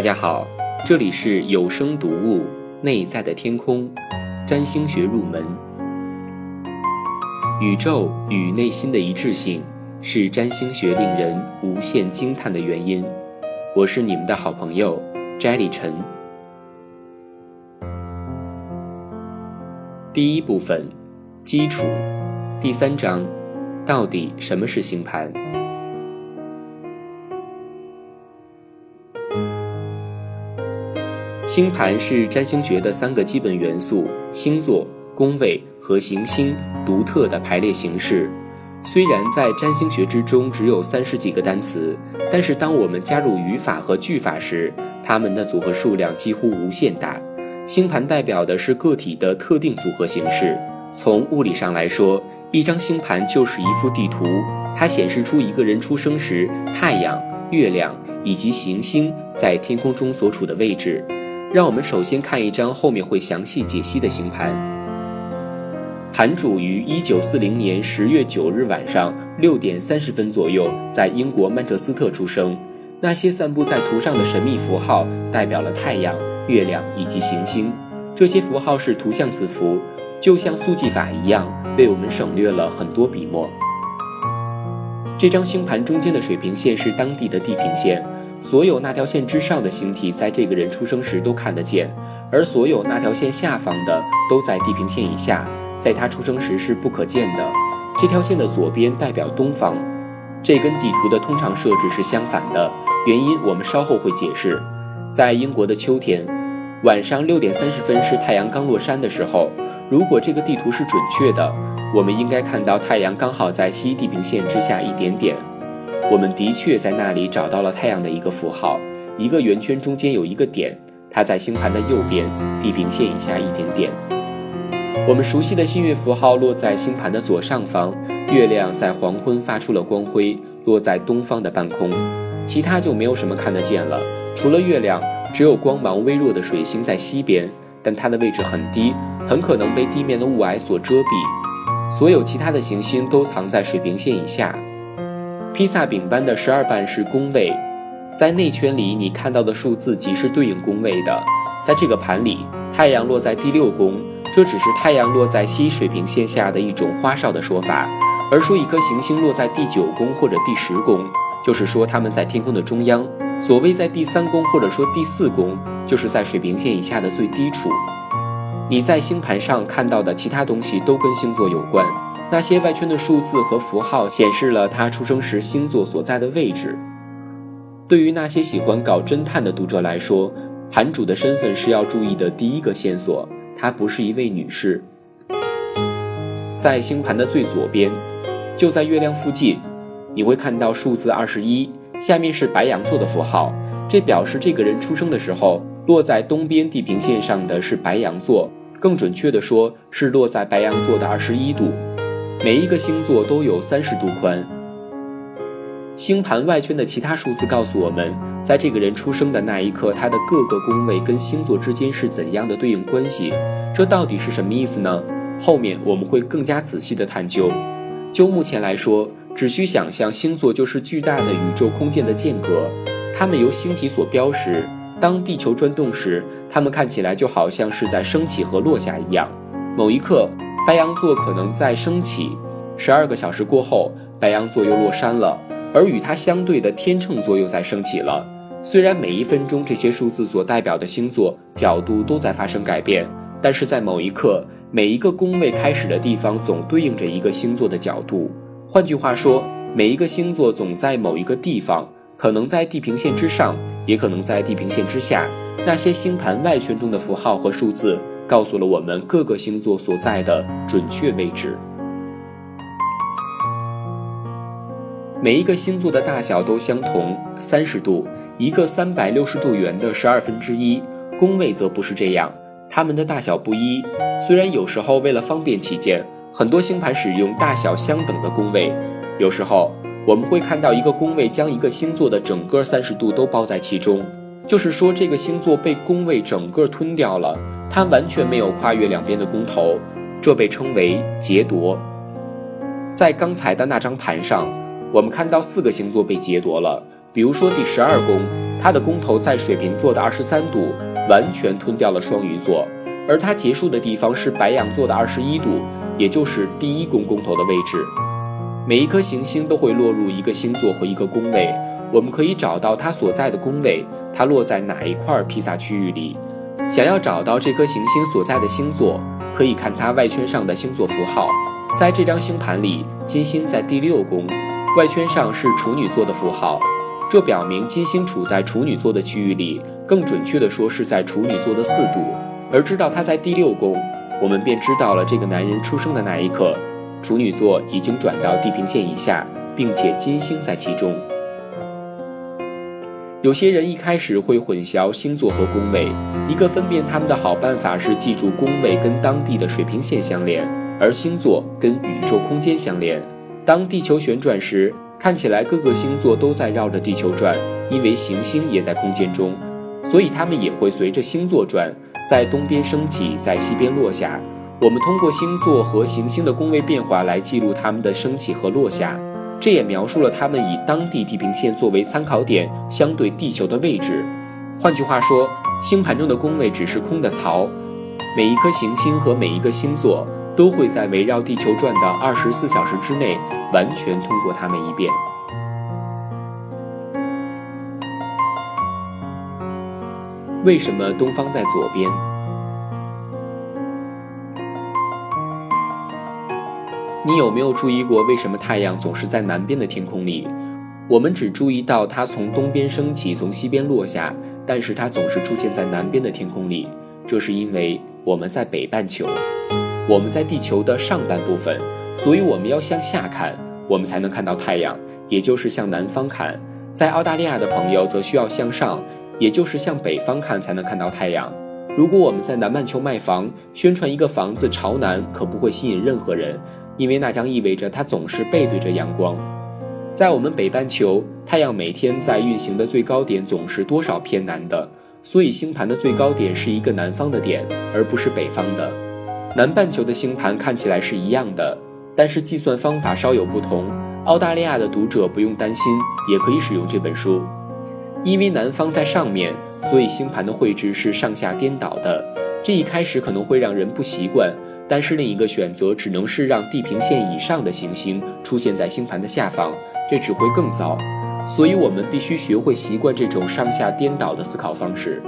大家好，这里是有声读物《内在的天空》，占星学入门。宇宙与内心的一致性是占星学令人无限惊叹的原因。我是你们的好朋友摘里晨。第一部分，基础，第三章，到底什么是星盘？星盘是占星学的三个基本元素：星座、宫位和行星独特的排列形式。虽然在占星学之中只有三十几个单词，但是当我们加入语法和句法时，它们的组合数量几乎无限大。星盘代表的是个体的特定组合形式。从物理上来说，一张星盘就是一幅地图，它显示出一个人出生时太阳、月亮以及行星在天空中所处的位置。让我们首先看一张后面会详细解析的星盘。盘主于一九四零年十月九日晚上六点三十分左右在英国曼彻斯特出生。那些散布在图上的神秘符号代表了太阳、月亮以及行星。这些符号是图像字符，就像速记法一样，为我们省略了很多笔墨。这张星盘中间的水平线是当地的地平线。所有那条线之上的星体，在这个人出生时都看得见，而所有那条线下方的都在地平线以下，在他出生时是不可见的。这条线的左边代表东方，这跟地图的通常设置是相反的，原因我们稍后会解释。在英国的秋天，晚上六点三十分是太阳刚落山的时候。如果这个地图是准确的，我们应该看到太阳刚好在西地平线之下一点点。我们的确在那里找到了太阳的一个符号，一个圆圈中间有一个点，它在星盘的右边，地平线以下一点点。我们熟悉的新月符号落在星盘的左上方，月亮在黄昏发出了光辉，落在东方的半空，其他就没有什么看得见了。除了月亮，只有光芒微弱的水星在西边，但它的位置很低，很可能被地面的雾霭所遮蔽。所有其他的行星都藏在水平线以下。披萨饼般的十二瓣是宫位，在内圈里你看到的数字即是对应宫位的。在这个盘里，太阳落在第六宫，这只是太阳落在西水平线下的一种花哨的说法。而说一颗行星落在第九宫或者第十宫，就是说它们在天空的中央。所谓在第三宫或者说第四宫，就是在水平线以下的最低处。你在星盘上看到的其他东西都跟星座有关。那些外圈的数字和符号显示了他出生时星座所在的位置。对于那些喜欢搞侦探的读者来说，盘主的身份是要注意的第一个线索。她不是一位女士。在星盘的最左边，就在月亮附近，你会看到数字二十一，下面是白羊座的符号，这表示这个人出生的时候落在东边地平线上的是白羊座，更准确的说是落在白羊座的二十一度。每一个星座都有三十度宽。星盘外圈的其他数字告诉我们，在这个人出生的那一刻，他的各个宫位跟星座之间是怎样的对应关系？这到底是什么意思呢？后面我们会更加仔细的探究。就目前来说，只需想象星座就是巨大的宇宙空间的间隔，它们由星体所标识。当地球转动时，它们看起来就好像是在升起和落下一样。某一刻。白羊座可能在升起，十二个小时过后，白羊座又落山了，而与它相对的天秤座又在升起了。虽然每一分钟这些数字所代表的星座角度都在发生改变，但是在某一刻，每一个宫位开始的地方总对应着一个星座的角度。换句话说，每一个星座总在某一个地方，可能在地平线之上，也可能在地平线之下。那些星盘外圈中的符号和数字。告诉了我们各个星座所在的准确位置。每一个星座的大小都相同，三十度，一个三百六十度圆的十二分之一。宫位则不是这样，它们的大小不一。虽然有时候为了方便起见，很多星盘使用大小相等的宫位，有时候我们会看到一个宫位将一个星座的整个三十度都包在其中，就是说这个星座被宫位整个吞掉了。它完全没有跨越两边的宫头，这被称为劫夺。在刚才的那张盘上，我们看到四个星座被劫夺了。比如说第十二宫，它的公头在水瓶座的二十三度，完全吞掉了双鱼座，而它结束的地方是白羊座的二十一度，也就是第一宫公头的位置。每一颗行星都会落入一个星座和一个宫位，我们可以找到它所在的宫位，它落在哪一块披萨区域里。想要找到这颗行星所在的星座，可以看它外圈上的星座符号。在这张星盘里，金星在第六宫，外圈上是处女座的符号。这表明金星处在处女座的区域里，更准确的说是在处女座的四度。而知道他在第六宫，我们便知道了这个男人出生的那一刻，处女座已经转到地平线以下，并且金星在其中。有些人一开始会混淆星座和宫位，一个分辨他们的好办法是记住宫位跟当地的水平线相连，而星座跟宇宙空间相连。当地球旋转时。看起来各个星座都在绕着地球转，因为行星也在空间中，所以它们也会随着星座转，在东边升起，在西边落下。我们通过星座和行星的宫位变化来记录它们的升起和落下，这也描述了它们以当地地平线作为参考点，相对地球的位置。换句话说，星盘中的宫位只是空的槽，每一颗行星和每一个星座都会在围绕地球转的二十四小时之内。完全通过它们一遍。为什么东方在左边？你有没有注意过，为什么太阳总是在南边的天空里？我们只注意到它从东边升起，从西边落下，但是它总是出现在南边的天空里。这是因为我们在北半球，我们在地球的上半部分。所以我们要向下看，我们才能看到太阳，也就是向南方看。在澳大利亚的朋友则需要向上，也就是向北方看才能看到太阳。如果我们在南半球卖房，宣传一个房子朝南，可不会吸引任何人，因为那将意味着它总是背对着阳光。在我们北半球，太阳每天在运行的最高点总是多少偏南的，所以星盘的最高点是一个南方的点，而不是北方的。南半球的星盘看起来是一样的。但是计算方法稍有不同，澳大利亚的读者不用担心，也可以使用这本书。因为南方在上面，所以星盘的绘制是上下颠倒的。这一开始可能会让人不习惯，但是另一个选择只能是让地平线以上的行星出现在星盘的下方，这只会更糟。所以我们必须学会习惯这种上下颠倒的思考方式。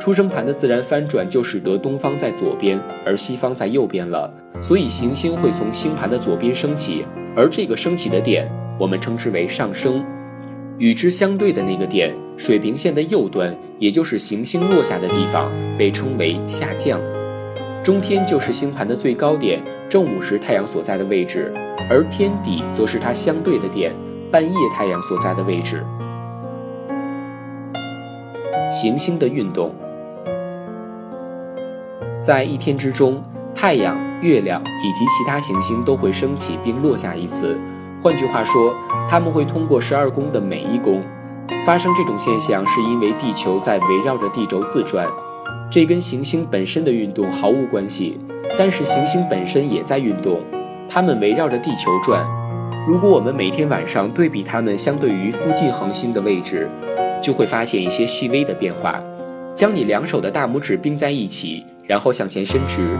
出生盘的自然翻转就使得东方在左边，而西方在右边了。所以行星会从星盘的左边升起，而这个升起的点我们称之为上升。与之相对的那个点，水平线的右端，也就是行星落下的地方，被称为下降。中天就是星盘的最高点，正午时太阳所在的位置，而天底则是它相对的点，半夜太阳所在的位置。行星的运动。在一天之中，太阳、月亮以及其他行星都会升起并落下一次。换句话说，它们会通过十二宫的每一宫。发生这种现象是因为地球在围绕着地轴自转，这跟行星本身的运动毫无关系。但是行星本身也在运动，它们围绕着地球转。如果我们每天晚上对比它们相对于附近恒星的位置，就会发现一些细微的变化。将你两手的大拇指并在一起。然后向前伸直，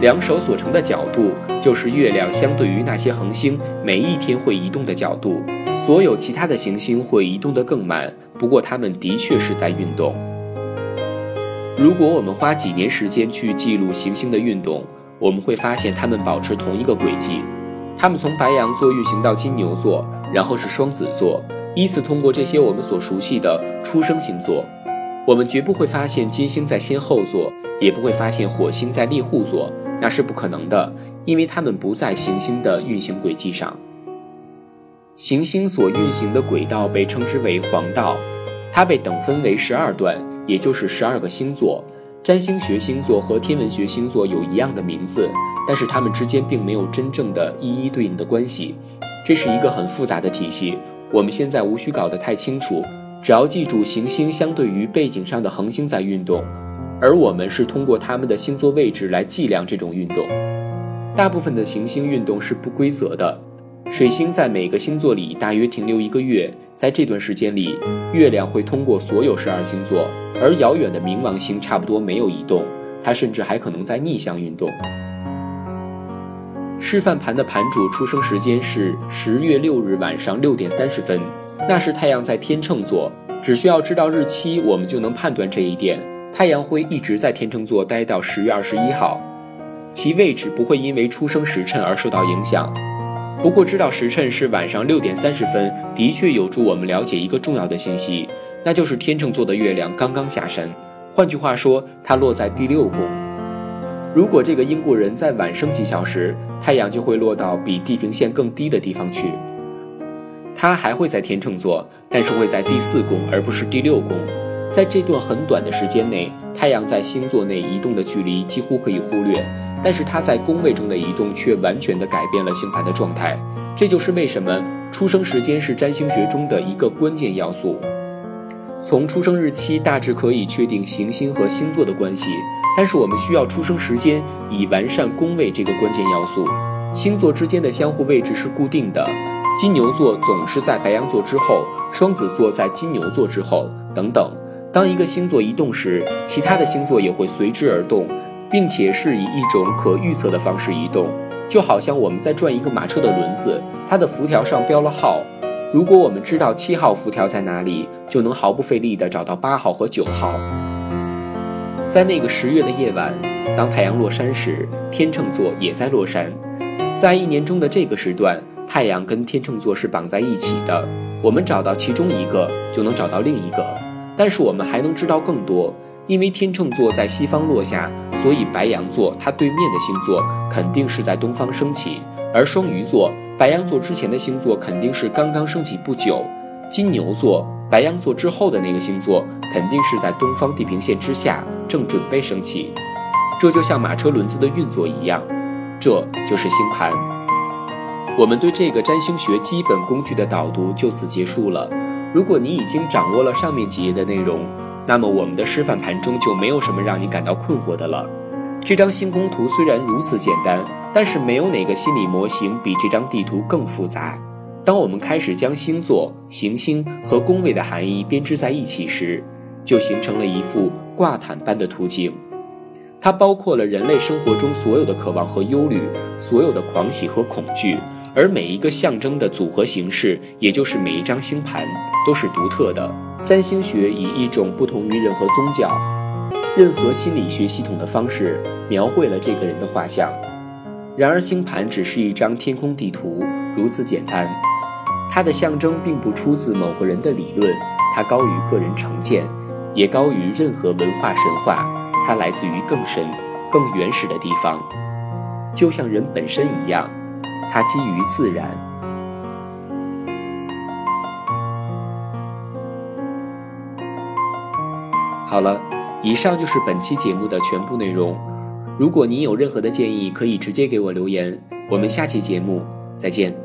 两手所成的角度就是月亮相对于那些恒星每一天会移动的角度。所有其他的行星会移动得更慢，不过它们的确是在运动。如果我们花几年时间去记录行星的运动，我们会发现它们保持同一个轨迹。它们从白羊座运行到金牛座，然后是双子座，依次通过这些我们所熟悉的出生星座。我们绝不会发现金星在先后座。也不会发现火星在猎户座，那是不可能的，因为它们不在行星的运行轨迹上。行星所运行的轨道被称之为黄道，它被等分为十二段，也就是十二个星座。占星学星座和天文学星座有一样的名字，但是它们之间并没有真正的一一对应的关系。这是一个很复杂的体系，我们现在无需搞得太清楚，只要记住行星相对于背景上的恒星在运动。而我们是通过它们的星座位置来计量这种运动。大部分的行星运动是不规则的，水星在每个星座里大约停留一个月，在这段时间里，月亮会通过所有十二星座，而遥远的冥王星差不多没有移动，它甚至还可能在逆向运动。示范盘的盘主出生时间是十月六日晚上六点三十分，那是太阳在天秤座。只需要知道日期，我们就能判断这一点。太阳会一直在天秤座待到十月二十一号，其位置不会因为出生时辰而受到影响。不过，知道时辰是晚上六点三十分，的确有助我们了解一个重要的信息，那就是天秤座的月亮刚刚下山。换句话说，它落在第六宫。如果这个英国人在晚生几小时，太阳就会落到比地平线更低的地方去。它还会在天秤座，但是会在第四宫，而不是第六宫。在这段很短的时间内，太阳在星座内移动的距离几乎可以忽略。但是它在宫位中的移动却完全的改变了星盘的状态，这就是为什么出生时间是占星学中的一个关键要素。从出生日期大致可以确定行星和星座的关系，但是我们需要出生时间以完善宫位这个关键要素。星座之间的相互位置是固定的，金牛座总是在白羊座之后，双子座在金牛座之后，等等。当一个星座移动时，其他的星座也会随之而动。并且是以一种可预测的方式移动，就好像我们在转一个马车的轮子，它的辐条上标了号。如果我们知道七号辐条在哪里，就能毫不费力地找到八号和九号。在那个十月的夜晚，当太阳落山时，天秤座也在落山。在一年中的这个时段，太阳跟天秤座是绑在一起的。我们找到其中一个，就能找到另一个，但是我们还能知道更多。因为天秤座在西方落下，所以白羊座它对面的星座肯定是在东方升起，而双鱼座白羊座之前的星座肯定是刚刚升起不久，金牛座白羊座之后的那个星座肯定是在东方地平线之下，正准备升起。这就像马车轮子的运作一样，这就是星盘。我们对这个占星学基本工具的导读就此结束了。如果你已经掌握了上面几页的内容，那么我们的示范盘中就没有什么让你感到困惑的了。这张星空图虽然如此简单，但是没有哪个心理模型比这张地图更复杂。当我们开始将星座、行星和宫位的含义编织在一起时，就形成了一幅挂毯般的图景。它包括了人类生活中所有的渴望和忧虑，所有的狂喜和恐惧，而每一个象征的组合形式，也就是每一张星盘，都是独特的。占星学以一种不同于任何宗教、任何心理学系统的方式描绘了这个人的画像。然而，星盘只是一张天空地图，如此简单。它的象征并不出自某个人的理论，它高于个人成见，也高于任何文化神话。它来自于更深、更原始的地方，就像人本身一样，它基于自然。好了，以上就是本期节目的全部内容。如果您有任何的建议，可以直接给我留言。我们下期节目再见。